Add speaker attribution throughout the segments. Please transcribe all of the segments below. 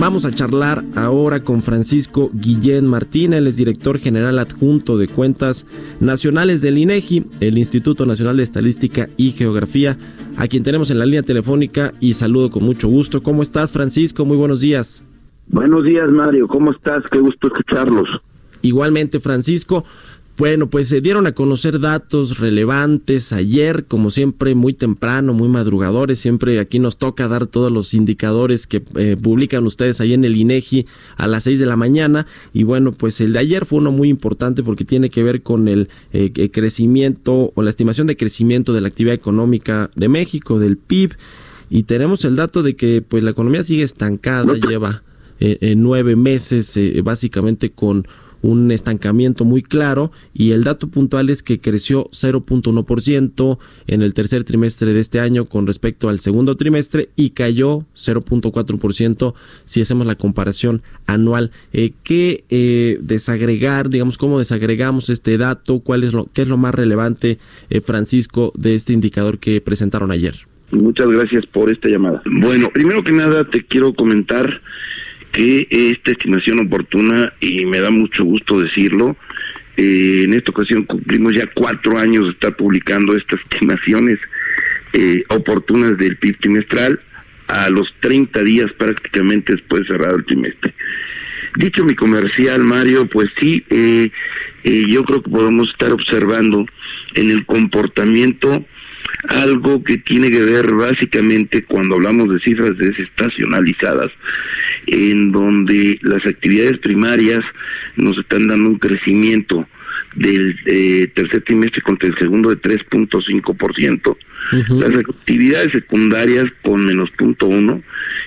Speaker 1: Vamos a charlar ahora con Francisco Guillén Martín, él es director general adjunto de cuentas nacionales del INEGI, el Instituto Nacional de Estadística y Geografía, a quien tenemos en la línea telefónica y saludo con mucho gusto. ¿Cómo estás, Francisco? Muy buenos días.
Speaker 2: Buenos días, Mario. ¿Cómo estás? Qué gusto escucharlos.
Speaker 1: Igualmente, Francisco. Bueno, pues se dieron a conocer datos relevantes ayer, como siempre, muy temprano, muy madrugadores. Siempre aquí nos toca dar todos los indicadores que eh, publican ustedes ahí en el INEGI a las seis de la mañana. Y bueno, pues el de ayer fue uno muy importante porque tiene que ver con el eh, crecimiento o la estimación de crecimiento de la actividad económica de México, del PIB. Y tenemos el dato de que pues la economía sigue estancada, lleva eh, nueve meses básicamente con un estancamiento muy claro y el dato puntual es que creció 0.1% en el tercer trimestre de este año con respecto al segundo trimestre y cayó 0.4% si hacemos la comparación anual. Eh, ¿Qué eh, desagregar, digamos, cómo desagregamos este dato? ¿Cuál es lo, ¿Qué es lo más relevante, eh, Francisco, de este indicador que presentaron ayer?
Speaker 2: Muchas gracias por esta llamada. Bueno, primero que nada te quiero comentar que esta estimación oportuna, y me da mucho gusto decirlo, eh, en esta ocasión cumplimos ya cuatro años de estar publicando estas estimaciones eh, oportunas del PIB trimestral a los 30 días prácticamente después de cerrado el trimestre. Dicho mi comercial, Mario, pues sí, eh, yo creo que podemos estar observando en el comportamiento algo que tiene que ver básicamente cuando hablamos de cifras desestacionalizadas, en donde las actividades primarias nos están dando un crecimiento del eh, tercer trimestre contra el segundo de 3.5%, las actividades secundarias con menos punto uno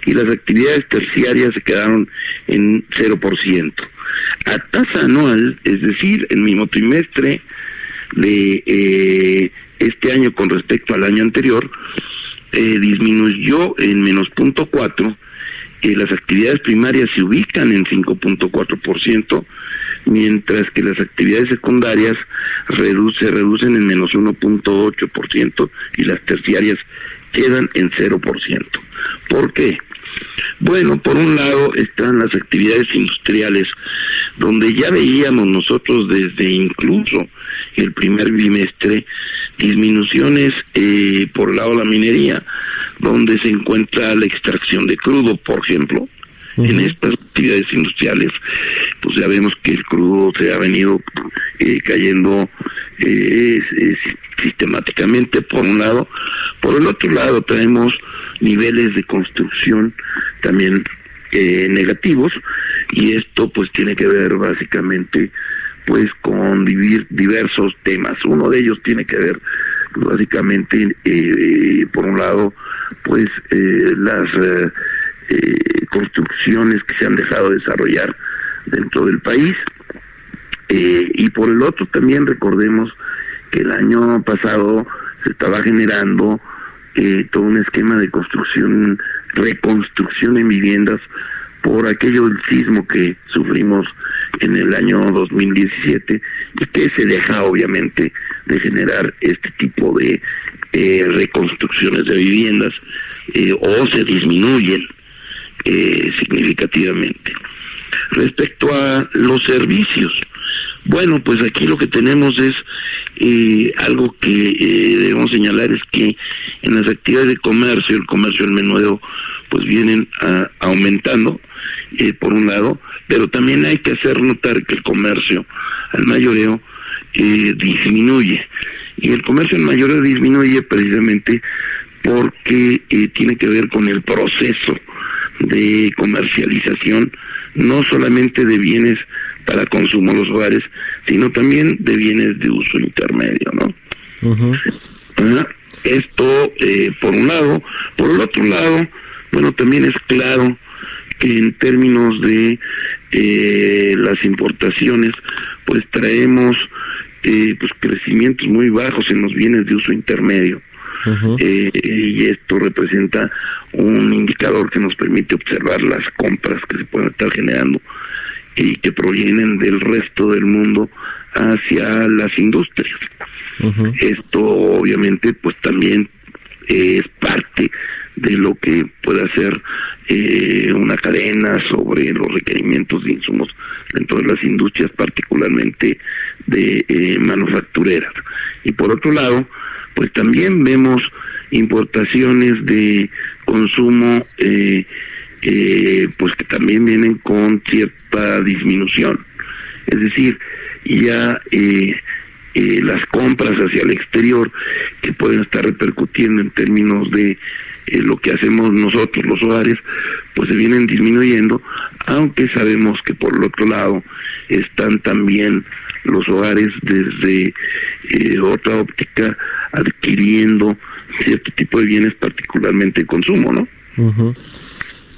Speaker 2: y las actividades terciarias se quedaron en 0%. A tasa anual, es decir, el mismo trimestre de eh, este año con respecto al año anterior, eh, disminuyó en menos punto cuatro, las actividades primarias se ubican en 5.4%, mientras que las actividades secundarias se reducen en menos 1.8% y las terciarias quedan en 0%. ¿Por qué? Bueno, por un lado están las actividades industriales, donde ya veíamos nosotros desde incluso el primer bimestre disminuciones eh, por el lado de la minería, donde se encuentra la extracción de crudo, por ejemplo. En estas actividades industriales, pues ya vemos que el crudo se ha venido eh, cayendo eh, sistemáticamente, por un lado. Por el otro lado, tenemos niveles de construcción también negativos, y esto pues tiene que ver básicamente pues con diversos temas. Uno de ellos tiene que ver pues, básicamente, eh, por un lado, pues eh, las eh, construcciones que se han dejado de desarrollar dentro del país y por el otro también recordemos que el año pasado se estaba generando todo un esquema de construcción, reconstrucción en viviendas por aquello del sismo que sufrimos en el año 2017 y que se deja obviamente de generar este tipo de eh, reconstrucciones de viviendas eh, o se disminuyen eh, significativamente. Respecto a los servicios, bueno, pues aquí lo que tenemos es algo que debemos señalar es que en las actividades de comercio, el comercio, el menudo, pues vienen aumentando, por un lado, pero también hay que hacer notar que el comercio al mayoreo eh, disminuye. Y el comercio al mayoreo disminuye precisamente porque eh, tiene que ver con el proceso de comercialización, no solamente de bienes para consumo en los hogares, sino también de bienes de uso intermedio, ¿no? Esto, eh, por un lado. Por el otro lado, bueno, también es claro en términos de eh, las importaciones, pues traemos eh, pues crecimientos muy bajos en los bienes de uso intermedio. Eh, y esto representa un indicador que nos permite observar las compras que se pueden estar generando y que provienen del resto del mundo hacia las industrias. Esto obviamente pues también es parte de lo que puede hacer eh, una cadena sobre los requerimientos de insumos dentro de las industrias, particularmente de eh, manufactureras. Y por otro lado, pues también vemos importaciones de consumo eh, pues que también vienen con cierta disminución. Es decir, ya eh, eh, las compras hacia el exterior que pueden estar repercutiendo en términos de eh, lo que hacemos nosotros los hogares, pues se vienen disminuyendo, aunque sabemos que por el otro lado están también los hogares desde eh, otra óptica adquiriendo cierto tipo de bienes, particularmente de consumo, ¿no?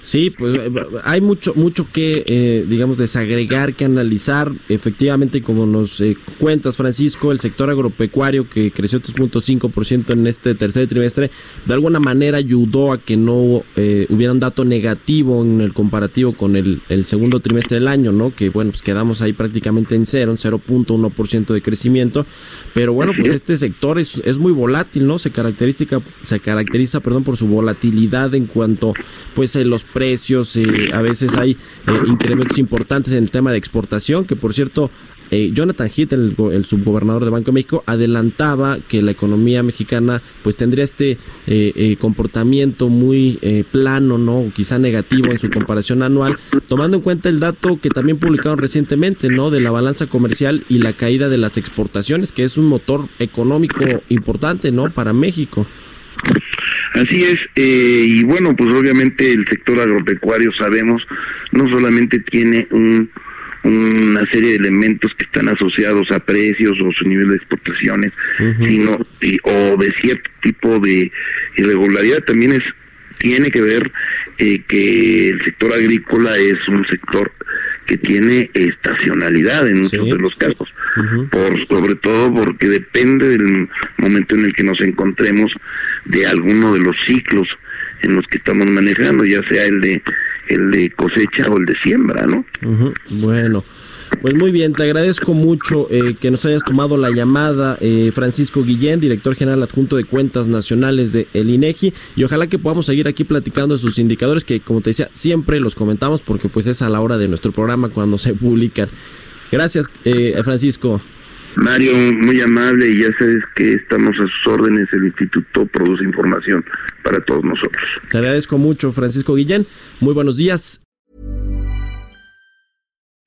Speaker 1: Sí, pues eh, hay mucho, mucho que, eh, digamos, desagregar, que analizar. Efectivamente, como nos eh, cuentas, Francisco, el sector agropecuario que creció 3.5% en este tercer trimestre, de alguna manera ayudó a que no hubiera un dato negativo en el comparativo con el, segundo trimestre del año, ¿no? Que, bueno, pues quedamos ahí prácticamente en cero, en 0.1% de crecimiento. Pero bueno, pues este sector es, es muy volátil, ¿no? Se caracteriza, se caracteriza, perdón, por su volatilidad en cuanto, pues, los precios, eh, a veces hay eh, incrementos importantes en el tema de exportación, que por cierto, eh, Jonathan Heath, el, subgobernador de Banco de México, adelantaba que la economía mexicana pues tendría este comportamiento muy plano, no, quizá negativo en su comparación anual, tomando en cuenta el dato que también publicaron recientemente, no, de la balanza comercial y la caída de las exportaciones, que es un motor económico importante, no, para México.
Speaker 2: Así es, eh, y bueno, pues obviamente el sector agropecuario sabemos no solamente tiene un, una serie de elementos que están asociados a precios o su nivel de exportaciones, sino o de cierto tipo de irregularidad también es tiene que ver eh, que el sector agrícola es un sector que tiene estacionalidad en muchos de los casos, por sobre todo porque depende del momento en el que nos encontremos de alguno de los ciclos en los que estamos manejando, ya sea el de el de cosecha o el de siembra, ¿no?
Speaker 1: Bueno. Pues muy bien, te agradezco mucho eh, que nos hayas tomado la llamada, eh, Francisco Guillén, director general adjunto de Cuentas Nacionales de el INEGI, y ojalá que podamos seguir aquí platicando de sus indicadores que, como te decía, siempre los comentamos porque pues es a la hora de nuestro programa cuando se publican. Gracias, eh, Francisco.
Speaker 2: Mario, muy amable y ya sabes que estamos a sus órdenes. El instituto produce información para todos nosotros.
Speaker 1: Te agradezco mucho, Francisco Guillén. Muy buenos días.